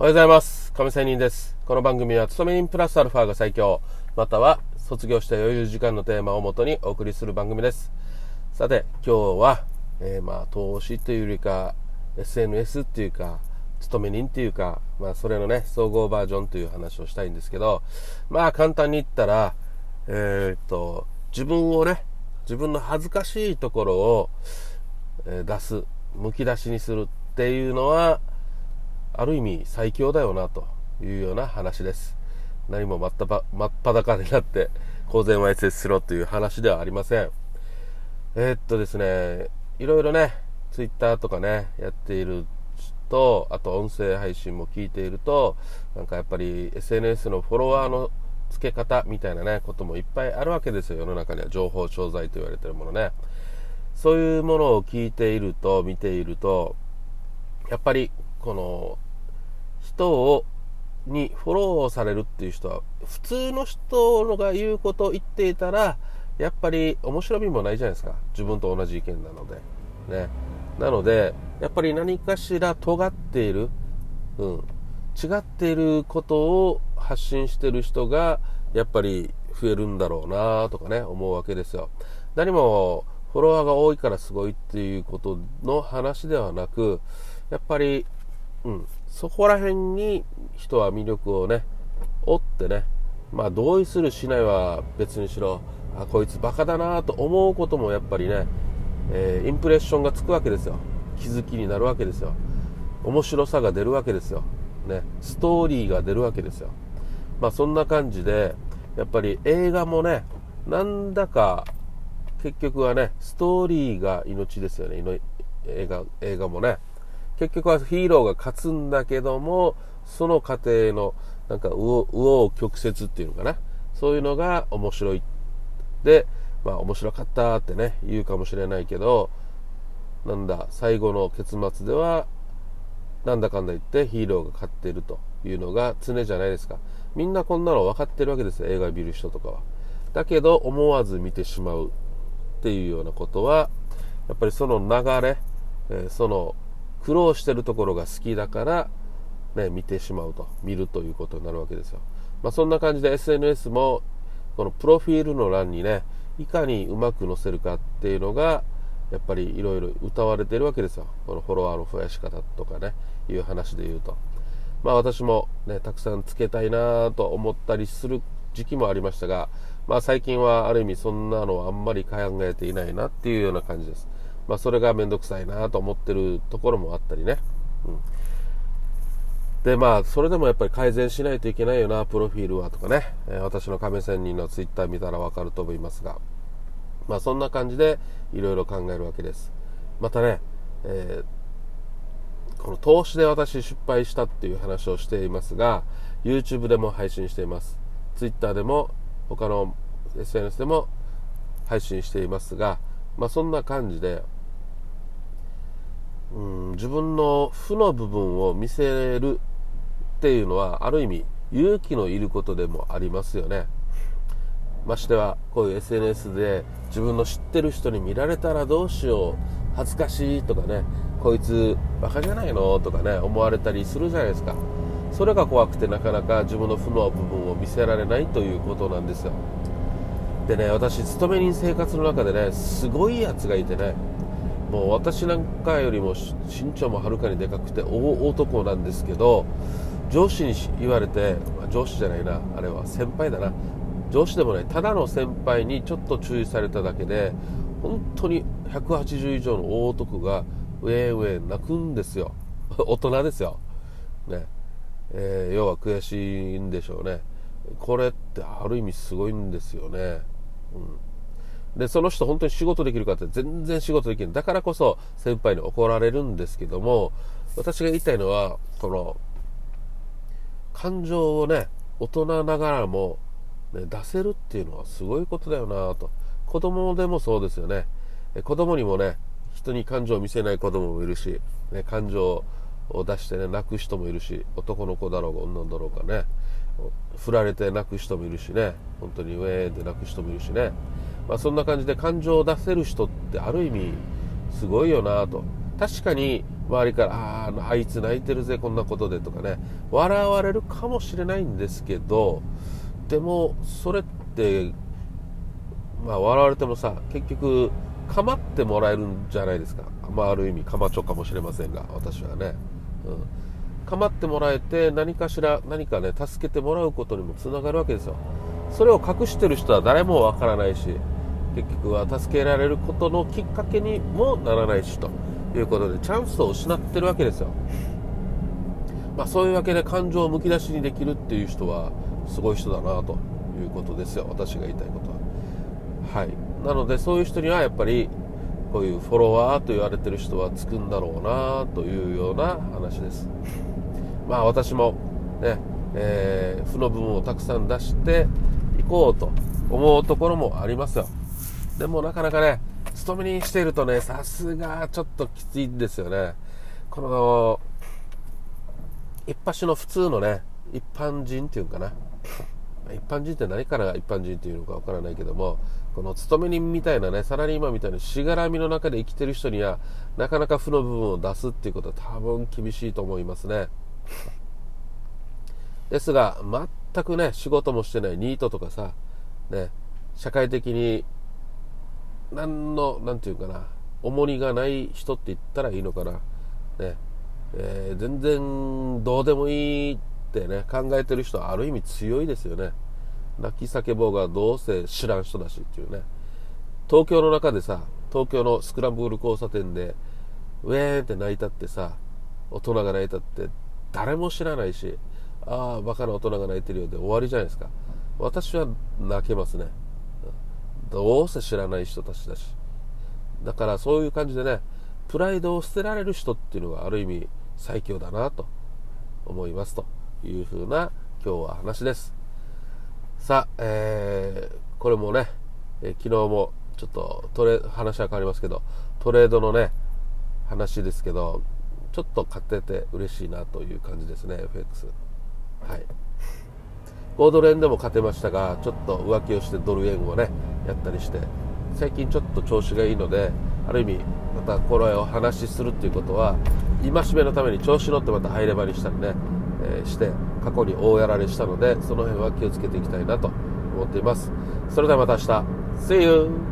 おはようございます。亀仙人です。この番組は、勤め人プラスアルファが最強、または卒業した余裕時間のテーマをもとにお送りする番組です。さて、今日は、えーまあ、投資というよりか、SNS っていうか、勤め人っていうか、まあ、それのね、総合バージョンという話をしたいんですけど、まあ、簡単に言ったら、えーっと、自分をね、自分の恥ずかしいところを、え出す、むき出しにするっていうのは、ある意味最強だよなというような話です。何も真っ裸真っ裸になって公然わいせつしろという話ではありません。えーっとですね、いろいろね、ツイッターとかね、やっていると、あと音声配信も聞いていると、なんかやっぱり SNS のフォロワーの付け方みたいなね、こともいっぱいあるわけですよ。世の中には情報商材と言われてるものね。そういうものを聞いていると、見ていると、やっぱりこの人をにフォローされるっていう人は普通の人が言うことを言っていたらやっぱり面白みもないじゃないですか。自分と同じ意見なので。ね。なのでやっぱり何かしら尖っている、うん、違っていることを発信してる人がやっぱり増えるんだろうなとかね思うわけですよ。何もフォロワーが多いからすごいっていうことの話ではなくやっぱり、うん、そこら辺に人は魅力をね追ってねまあ同意するしないは別にしろあこいつバカだなと思うこともやっぱりね、えーインプレッションがつくわけですよ。気づきになるわけですよ。面白さが出るわけですよ、ね、ストーリーが出るわけですよ。まあそんな感じでやっぱり映画もねなんだか結局はねストーリーが命ですよね。映画映画もね。結局はヒーローが勝つんだけどもその過程のなんか右往右往曲折っていうのかな。そういうのが面白い。でまあ面白かったってね言うかもしれないけどなんだ最後の結末ではなんだかんだ言ってヒーローが勝ってるというのが常じゃないですか。みんなこんなの分かってるわけですよ映画見る人とかは。だけど思わず見てしまうっていうようなことはやっぱりその流れ、えその苦労してるところが好きだから、ね、見てしまうと見るということになるわけですよ、まあ、そんな感じで SNS もこのプロフィールの欄にねいかにうまく載せるかっていうのがやっぱりいろいろ歌われてるわけですよ。このフォロワーの増やし方とかねいう話で言うと。まあ私もねたくさんつけたいなと思ったりする時期もありましたがまあ最近はある意味そんなのはあんまり考えていないなっていうような感じです。まあそれがめんどくさいなと思ってるところもあったりね、うん、でまあそれでもやっぱり改善しないといけないよなプロフィールはとかね、え私の亀仙人のツイッター見たらわかると思いますが。まあそんな感じでいろいろ考えるわけです。またね、えーこの投資で私失敗したっていう話をしていますが YouTube でも配信しています。Twitter でも他の SNS でも配信していますがまあそんな感じでうん自分の負の部分を見せるっていうのはある意味勇気のいることでもありますよね。ましてはこういう SNS で自分の知ってる人に見られたらどうしよう恥ずかしいとかねこいつバカじゃないの？とかね思われたりするじゃないですか。それが怖くてなかなか自分の負の部分を見せられないということなんですよ。でね私勤め人生活の中でねすごいやつがいてねもう私なんかよりも身長もはるかにでかくて大男なんですけど上司に言われてま上司じゃないなあれは先輩だな。上司でもないただの先輩にちょっと注意されただけで本当に180以上の大男がウェーウェー泣くんですよ。大人ですよ、ね。えー要は悔しいんでしょうね。これってある意味すごいんですよね、うん、でその人本当に仕事できるかって全然仕事できない。だからこそ先輩に怒られるんですけども私が言いたいのはこの感情をね大人ながらも、ね、出せるっていうのはすごいことだよなと。子供でもそうですよね。子供にもね人に感情を見せない子供もいるし、ね、感情を出してね泣く人もいるし男の子だろうが女だろうかね。振られて泣く人もいるしね。本当にウェーって泣く人もいるしね、まあ、そんな感じで感情を出せる人ってある意味すごいよなと。確かに周りからあああいつ泣いてるぜこんなことでとかね。笑われるかもしれないんですけどでもそれってまあ笑われてもさ結局構ってもらえるんじゃないですか。まあある意味かまちょかもしれませんが私はね、うん、構ってもらえて何かしら何かね助けてもらうことにもつながるわけですよ。それを隠してる人は誰もわからないし結局は助けられることのきっかけにもならないしということでチャンスを失ってるわけですよ、まあ、そういうわけで感情をむき出しにできるっていう人はすごい人だなということですよ。私が言いたいことは。はい。なのでそういう人にはやっぱりこういうフォロワーと言われてる人はつくんだろうなというような話です。まあ私もね、えー、負の部分をたくさん出していこうと思うところもありますよ。でもなかなかね勤めにしているとねさすがちょっときついんですよね。この一発の普通のね一般人っていうかな。一般人って何から一般人っていうのかわからないけどもこの勤め人みたいなねサラリーマンみたいなしがらみの中で生きてる人にはなかなか負の部分を出すっていうことは多分厳しいと思いますね。ですが全くね仕事もしてないニートとかさね社会的に何の何て言うかな重荷がない人って言ったらいいのかな。ねえー、全然どうでもいいってね考えてる人はある意味強いですよね。泣き叫ぼうがどうせ知らん人だしっていうね。東京の中でさ東京のスクランブル交差点でウェーンって泣いたってさ大人が泣いたって誰も知らないしああバカな大人が泣いてるようで終わりじゃないですか。私は泣けますね。どうせ知らない人たちだし。だからそういう感じでねプライドを捨てられる人っていうのがある意味最強だなと思いますというふうな今日は話です。さあ、えー、これもね、えー、昨日もちょっとトレ話は変わりますけどトレードのね話ですけどちょっと買ってて嬉しいなという感じですね FX はい。5ドル円でも勝てましたがちょっと浮気をしてドル円をねやったりして最近ちょっと調子がいいのである意味またこれを話しするっていうことは戒めのために調子乗ってまた入れ歯にしたりね、えー、して過去に大やられしたのでその辺は気をつけていきたいなと思っています。それではまた明日。See you!